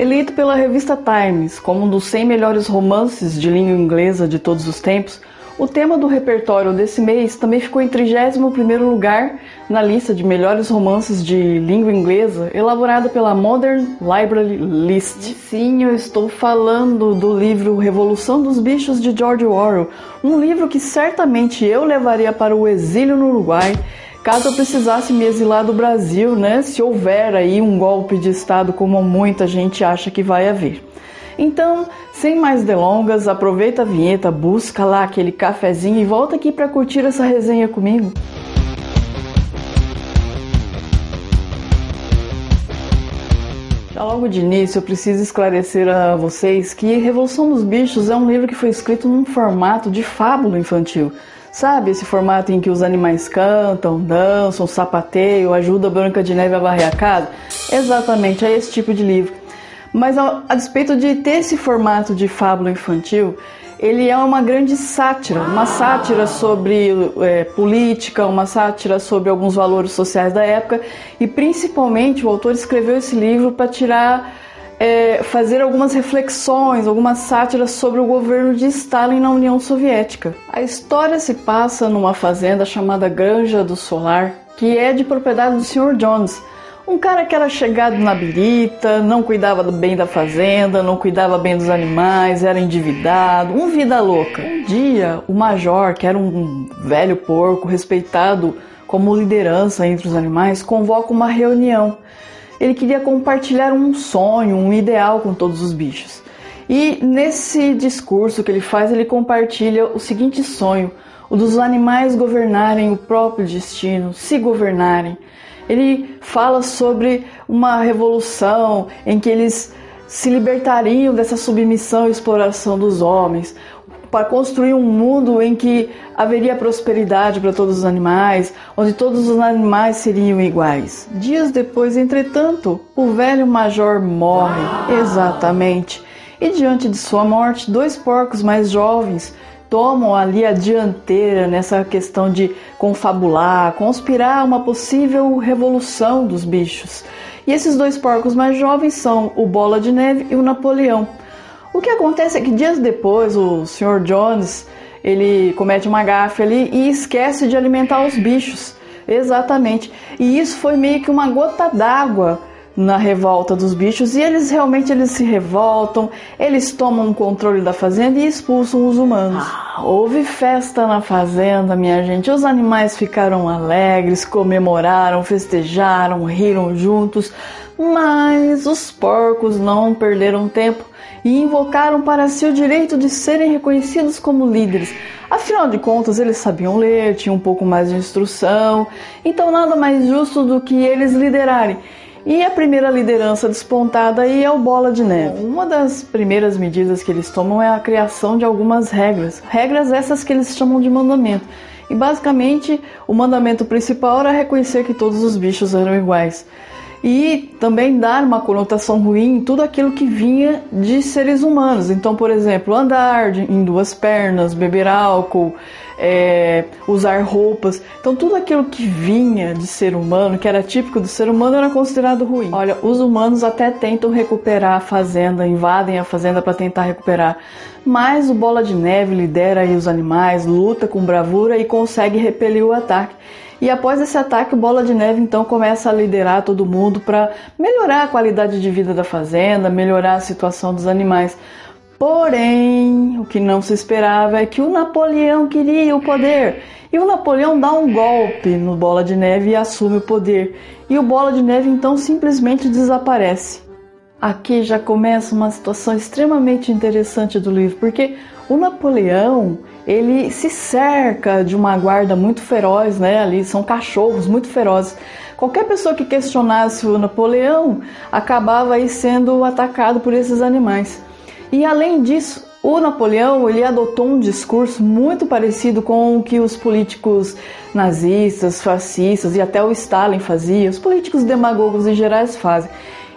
Eleito pela revista Times como um dos 100 melhores romances de língua inglesa de todos os tempos, o tema do repertório desse mês também ficou em 31º lugar na lista de melhores romances de língua inglesa elaborada pela Modern Library List. Sim, eu estou falando do livro Revolução dos Bichos de George Orwell, um livro que certamente eu levaria para o exílio no Uruguai caso eu precisasse me exilar do Brasil, né? Se houver aí um golpe de Estado como muita gente acha que vai haver. Então, sem mais delongas, aproveita a vinheta, busca lá aquele cafezinho e volta aqui para curtir essa resenha comigo. Já logo de início, eu preciso esclarecer a vocês que Revolução dos Bichos é um livro que foi escrito num formato de fábula infantil. Sabe esse formato em que os animais cantam, dançam, sapateiam, ajuda a Branca de Neve a varrer a casa? Exatamente, é esse tipo de livro. Mas a, a despeito de ter esse formato de fábula infantil, ele é uma grande sátira, uma sátira sobre é, política, uma sátira sobre alguns valores sociais da época e principalmente o autor escreveu esse livro para tirar é, fazer algumas reflexões, algumas sátiras sobre o governo de Stalin na União Soviética. A história se passa numa fazenda chamada Granja do Solar, que é de propriedade do Sr. Jones, um cara que era chegado na birita, não cuidava bem da fazenda, não cuidava bem dos animais, era endividado, um vida louca. Um dia, o major, que era um velho porco respeitado como liderança entre os animais, convoca uma reunião ele queria compartilhar um sonho, um ideal com todos os bichos. E nesse discurso que ele faz, ele compartilha o seguinte sonho: o dos animais governarem o próprio destino, se governarem. Ele fala sobre uma revolução em que eles se libertariam dessa submissão e exploração dos homens, para construir um mundo em que haveria prosperidade para todos os animais, onde todos os animais seriam iguais. Dias depois, entretanto, o velho major morre. Exatamente. E diante de sua morte, dois porcos mais jovens tomam ali a dianteira nessa questão de confabular, conspirar uma possível revolução dos bichos. E esses dois porcos mais jovens são o Bola de Neve e o Napoleão. O que acontece é que dias depois o Sr. Jones ele comete uma gafe ali e esquece de alimentar os bichos. Exatamente. E isso foi meio que uma gota d'água na revolta dos bichos e eles realmente eles se revoltam, eles tomam o controle da fazenda e expulsam os humanos. Ah, houve festa na fazenda, minha gente. Os animais ficaram alegres, comemoraram, festejaram, riram juntos, mas os porcos não perderam tempo e invocaram para si o direito de serem reconhecidos como líderes. Afinal de contas, eles sabiam ler, tinham um pouco mais de instrução, então nada mais justo do que eles liderarem. E a primeira liderança despontada aí é o Bola de Neve. Uma das primeiras medidas que eles tomam é a criação de algumas regras. Regras essas que eles chamam de mandamento. E basicamente, o mandamento principal era reconhecer que todos os bichos eram iguais e também dar uma conotação ruim em tudo aquilo que vinha de seres humanos. Então, por exemplo, andar em duas pernas, beber álcool, é, usar roupas. Então, tudo aquilo que vinha de ser humano, que era típico do ser humano, era considerado ruim. Olha, os humanos até tentam recuperar a fazenda, invadem a fazenda para tentar recuperar. Mas o Bola de Neve lidera aí os animais, luta com bravura e consegue repelir o ataque. E após esse ataque, o Bola de Neve então começa a liderar todo mundo para melhorar a qualidade de vida da fazenda, melhorar a situação dos animais. Porém, o que não se esperava é que o Napoleão queria o poder. E o Napoleão dá um golpe no Bola de Neve e assume o poder. E o Bola de Neve então simplesmente desaparece. Aqui já começa uma situação extremamente interessante do livro, porque o Napoleão ele se cerca de uma guarda muito feroz, né? Ali são cachorros muito ferozes. Qualquer pessoa que questionasse o Napoleão acabava aí sendo atacado por esses animais. E além disso, o Napoleão ele adotou um discurso muito parecido com o que os políticos nazistas, fascistas e até o Stalin fazia, os políticos demagogos em gerais fazem.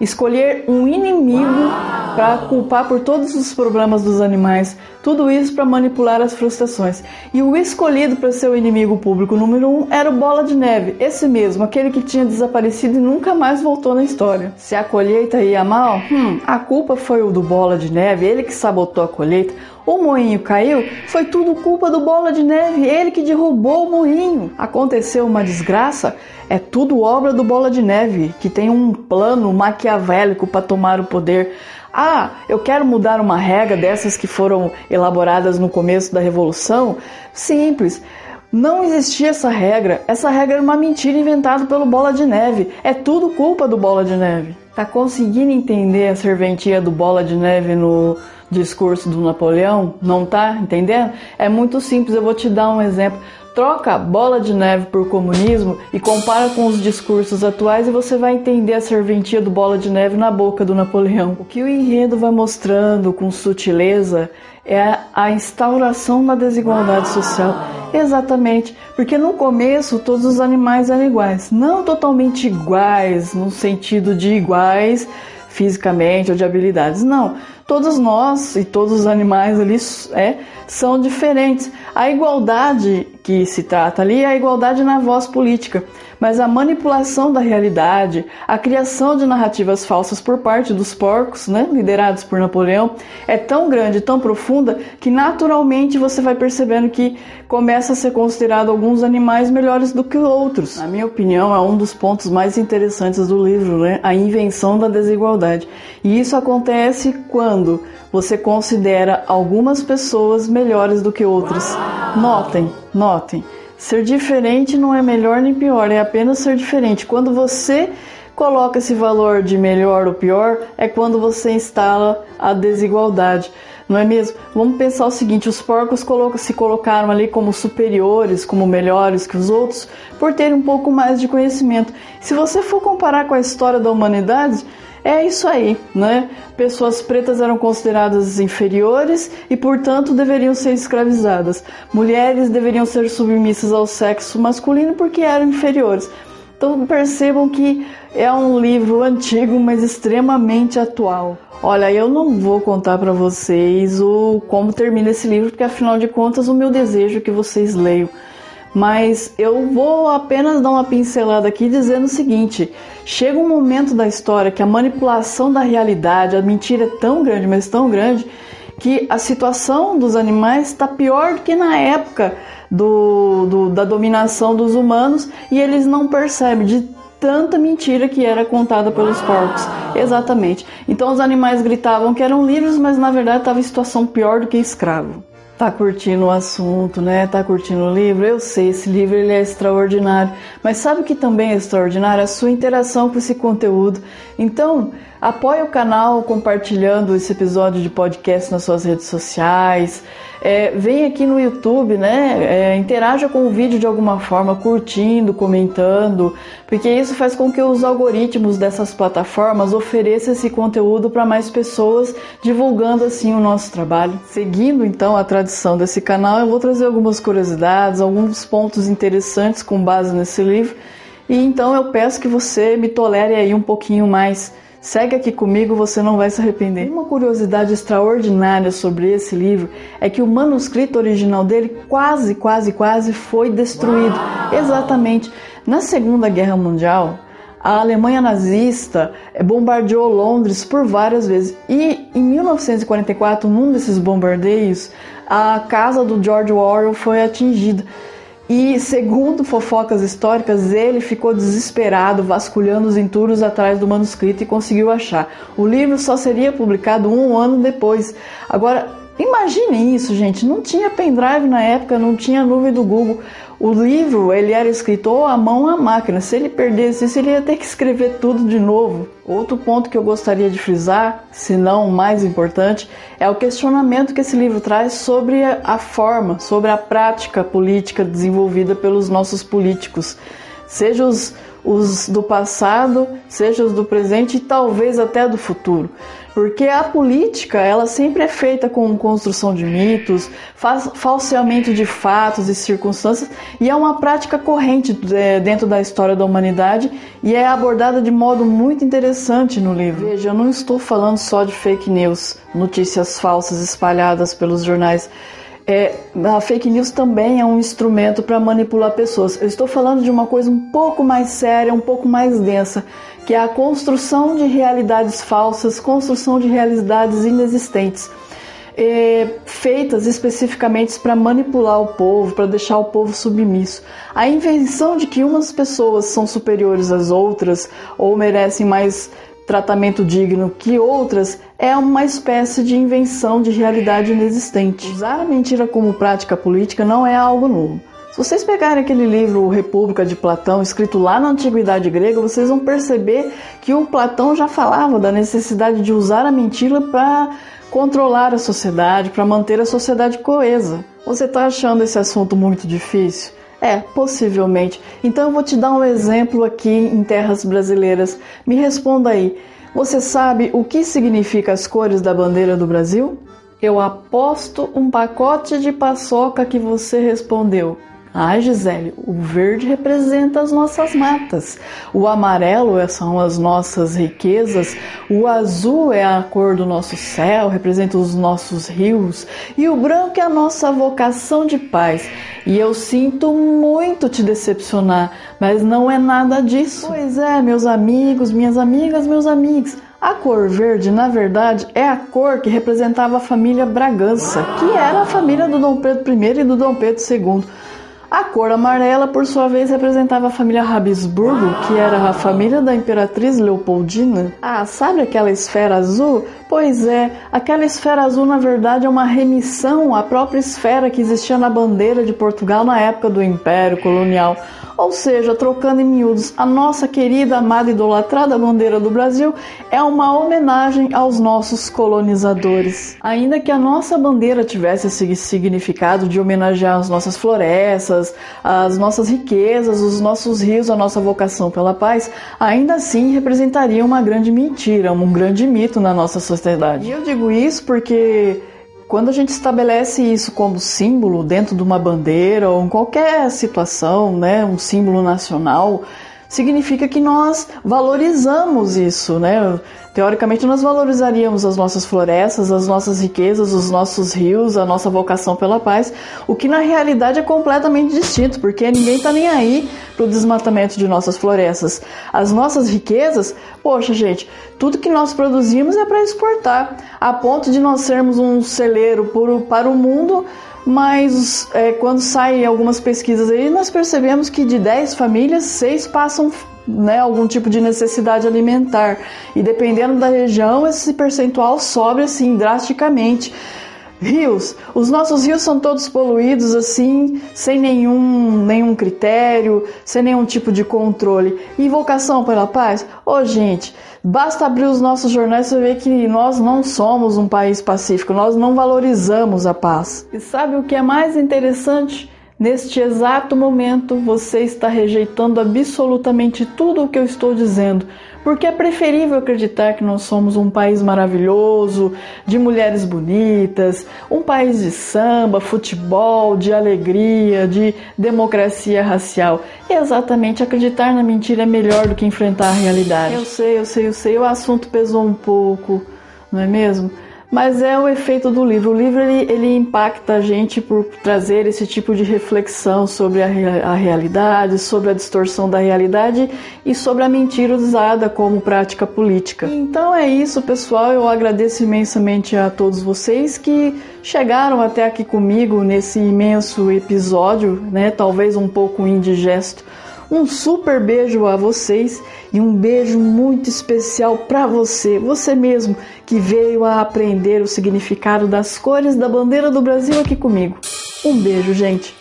Escolher um inimigo para culpar por todos os problemas dos animais, tudo isso para manipular as frustrações. E o escolhido para ser o inimigo público número um era o Bola de Neve, esse mesmo, aquele que tinha desaparecido e nunca mais voltou na história. Se a colheita ia mal, hum, a culpa foi o do Bola de Neve, ele que sabotou a colheita. O moinho caiu, foi tudo culpa do Bola de Neve, ele que derrubou o moinho. Aconteceu uma desgraça, é tudo obra do Bola de Neve, que tem um plano maquiavélico para tomar o poder. Ah, eu quero mudar uma regra dessas que foram elaboradas no começo da Revolução? Simples. Não existia essa regra. Essa regra era uma mentira inventada pelo Bola de Neve. É tudo culpa do Bola de Neve. Tá conseguindo entender a serventia do Bola de Neve no discurso do Napoleão? Não tá entendendo? É muito simples, eu vou te dar um exemplo. Troca bola de neve por comunismo e compara com os discursos atuais e você vai entender a serventia do bola de neve na boca do Napoleão. O que o enredo vai mostrando com sutileza é a instauração da desigualdade social. Exatamente, porque no começo todos os animais eram iguais, não totalmente iguais no sentido de iguais fisicamente ou de habilidades, não todos nós e todos os animais ali é, são diferentes. A igualdade que se trata ali é a igualdade na voz política mas a manipulação da realidade, a criação de narrativas falsas por parte dos porcos, né, liderados por Napoleão, é tão grande, tão profunda, que naturalmente você vai percebendo que começa a ser considerado alguns animais melhores do que outros. Na minha opinião, é um dos pontos mais interessantes do livro, né, a invenção da desigualdade. E isso acontece quando você considera algumas pessoas melhores do que outras. Notem, notem. Ser diferente não é melhor nem pior, é apenas ser diferente. Quando você coloca esse valor de melhor ou pior, é quando você instala a desigualdade. Não é mesmo? Vamos pensar o seguinte: os porcos se colocaram ali como superiores, como melhores que os outros, por terem um pouco mais de conhecimento. Se você for comparar com a história da humanidade, é isso aí, né? Pessoas pretas eram consideradas inferiores e, portanto, deveriam ser escravizadas. Mulheres deveriam ser submissas ao sexo masculino porque eram inferiores. Então percebam que é um livro antigo, mas extremamente atual. Olha, eu não vou contar para vocês o como termina esse livro, porque afinal de contas o meu desejo é que vocês leiam mas eu vou apenas dar uma pincelada aqui dizendo o seguinte: chega um momento da história que a manipulação da realidade, a mentira é tão grande, mas tão grande, que a situação dos animais está pior do que na época do, do, da dominação dos humanos e eles não percebem de tanta mentira que era contada pelos porcos. Exatamente. Então os animais gritavam que eram livres, mas na verdade estava em situação pior do que escravo. Tá curtindo o assunto, né? Tá curtindo o livro? Eu sei, esse livro ele é extraordinário. Mas sabe o que também é extraordinário? A sua interação com esse conteúdo. Então, apoie o canal compartilhando esse episódio de podcast nas suas redes sociais. É, vem aqui no YouTube, né? É, interaja com o vídeo de alguma forma, curtindo, comentando, porque isso faz com que os algoritmos dessas plataformas ofereçam esse conteúdo para mais pessoas, divulgando assim o nosso trabalho. Seguindo então a tradição desse canal, eu vou trazer algumas curiosidades, alguns pontos interessantes com base nesse livro. E então eu peço que você me tolere aí um pouquinho mais Segue aqui comigo, você não vai se arrepender. Uma curiosidade extraordinária sobre esse livro é que o manuscrito original dele quase, quase, quase foi destruído. Exatamente. Na Segunda Guerra Mundial, a Alemanha nazista bombardeou Londres por várias vezes. E em 1944, num desses bombardeios, a casa do George Orwell foi atingida. E, segundo fofocas históricas, ele ficou desesperado, vasculhando os entulhos atrás do manuscrito e conseguiu achar. O livro só seria publicado um ano depois. Agora, imagine isso, gente. Não tinha pendrive na época, não tinha nuvem do Google. O livro ele era escrito ou à mão ou à máquina. Se ele perdesse isso, ele ia ter que escrever tudo de novo. Outro ponto que eu gostaria de frisar, se não o mais importante, é o questionamento que esse livro traz sobre a forma, sobre a prática política desenvolvida pelos nossos políticos, seja os, os do passado, seja os do presente e talvez até do futuro. Porque a política, ela sempre é feita com construção de mitos, falseamento de fatos e circunstâncias, e é uma prática corrente é, dentro da história da humanidade e é abordada de modo muito interessante no livro. Veja, eu não estou falando só de fake news, notícias falsas espalhadas pelos jornais. É, a fake news também é um instrumento para manipular pessoas. Eu estou falando de uma coisa um pouco mais séria, um pouco mais densa, que é a construção de realidades falsas, construção de realidades inexistentes. É, feitas especificamente para manipular o povo, para deixar o povo submisso. A invenção de que umas pessoas são superiores às outras ou merecem mais tratamento digno que outras é uma espécie de invenção de realidade inexistente. Usar a mentira como prática política não é algo novo. Se vocês pegarem aquele livro República de Platão, escrito lá na antiguidade grega, vocês vão perceber que o Platão já falava da necessidade de usar a mentira para controlar a sociedade, para manter a sociedade coesa. Você está achando esse assunto muito difícil? É, possivelmente. Então eu vou te dar um exemplo aqui em terras brasileiras. Me responda aí. Você sabe o que significa as cores da bandeira do Brasil? Eu aposto um pacote de paçoca que você respondeu. Ai, Gisele, o verde representa as nossas matas, o amarelo são as nossas riquezas, o azul é a cor do nosso céu, representa os nossos rios, e o branco é a nossa vocação de paz. E eu sinto muito te decepcionar, mas não é nada disso. Pois é, meus amigos, minhas amigas, meus amigos. A cor verde, na verdade, é a cor que representava a família Bragança, que era a família do Dom Pedro I e do Dom Pedro II. A cor amarela, por sua vez, representava a família Habsburgo, que era a família da imperatriz Leopoldina. Ah, sabe aquela esfera azul? Pois é, aquela esfera azul na verdade é uma remissão à própria esfera que existia na bandeira de Portugal na época do Império Colonial. Ou seja, trocando em miúdos, a nossa querida, amada idolatrada bandeira do Brasil é uma homenagem aos nossos colonizadores. Ainda que a nossa bandeira tivesse esse significado de homenagear as nossas florestas, as nossas riquezas, os nossos rios, a nossa vocação pela paz, ainda assim representaria uma grande mentira, um grande mito na nossa sociedade. E eu digo isso porque quando a gente estabelece isso como símbolo dentro de uma bandeira ou em qualquer situação, né, um símbolo nacional, significa que nós valorizamos isso, né? Teoricamente, nós valorizaríamos as nossas florestas, as nossas riquezas, os nossos rios, a nossa vocação pela paz, o que na realidade é completamente distinto, porque ninguém está nem aí para o desmatamento de nossas florestas. As nossas riquezas, poxa, gente, tudo que nós produzimos é para exportar, a ponto de nós sermos um celeiro para o mundo mas é, quando saem algumas pesquisas aí, nós percebemos que de 10 famílias, 6 passam né, algum tipo de necessidade alimentar. E dependendo da região, esse percentual sobe assim drasticamente. Rios, os nossos rios são todos poluídos assim, sem nenhum, nenhum critério, sem nenhum tipo de controle. Invocação pela paz? Ô oh, gente, basta abrir os nossos jornais e ver que nós não somos um país pacífico, nós não valorizamos a paz. E sabe o que é mais interessante? Neste exato momento, você está rejeitando absolutamente tudo o que eu estou dizendo, porque é preferível acreditar que nós somos um país maravilhoso, de mulheres bonitas, um país de samba, futebol, de alegria, de democracia racial. E exatamente acreditar na mentira é melhor do que enfrentar a realidade. Eu sei, eu sei, eu sei, o assunto pesou um pouco, não é mesmo? Mas é o efeito do livro. O livro ele, ele impacta a gente por trazer esse tipo de reflexão sobre a, a, realidade, sobre a distorção da realidade e sobre a mentira usada como prática política. Então é isso, pessoal. Eu agradeço imensamente a todos vocês que chegaram até aqui comigo nesse imenso episódio, né? Talvez um pouco indigesto um super beijo a vocês e um beijo muito especial para você, você mesmo que veio a aprender o significado das cores da bandeira do Brasil aqui comigo. Um beijo, gente,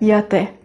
e até!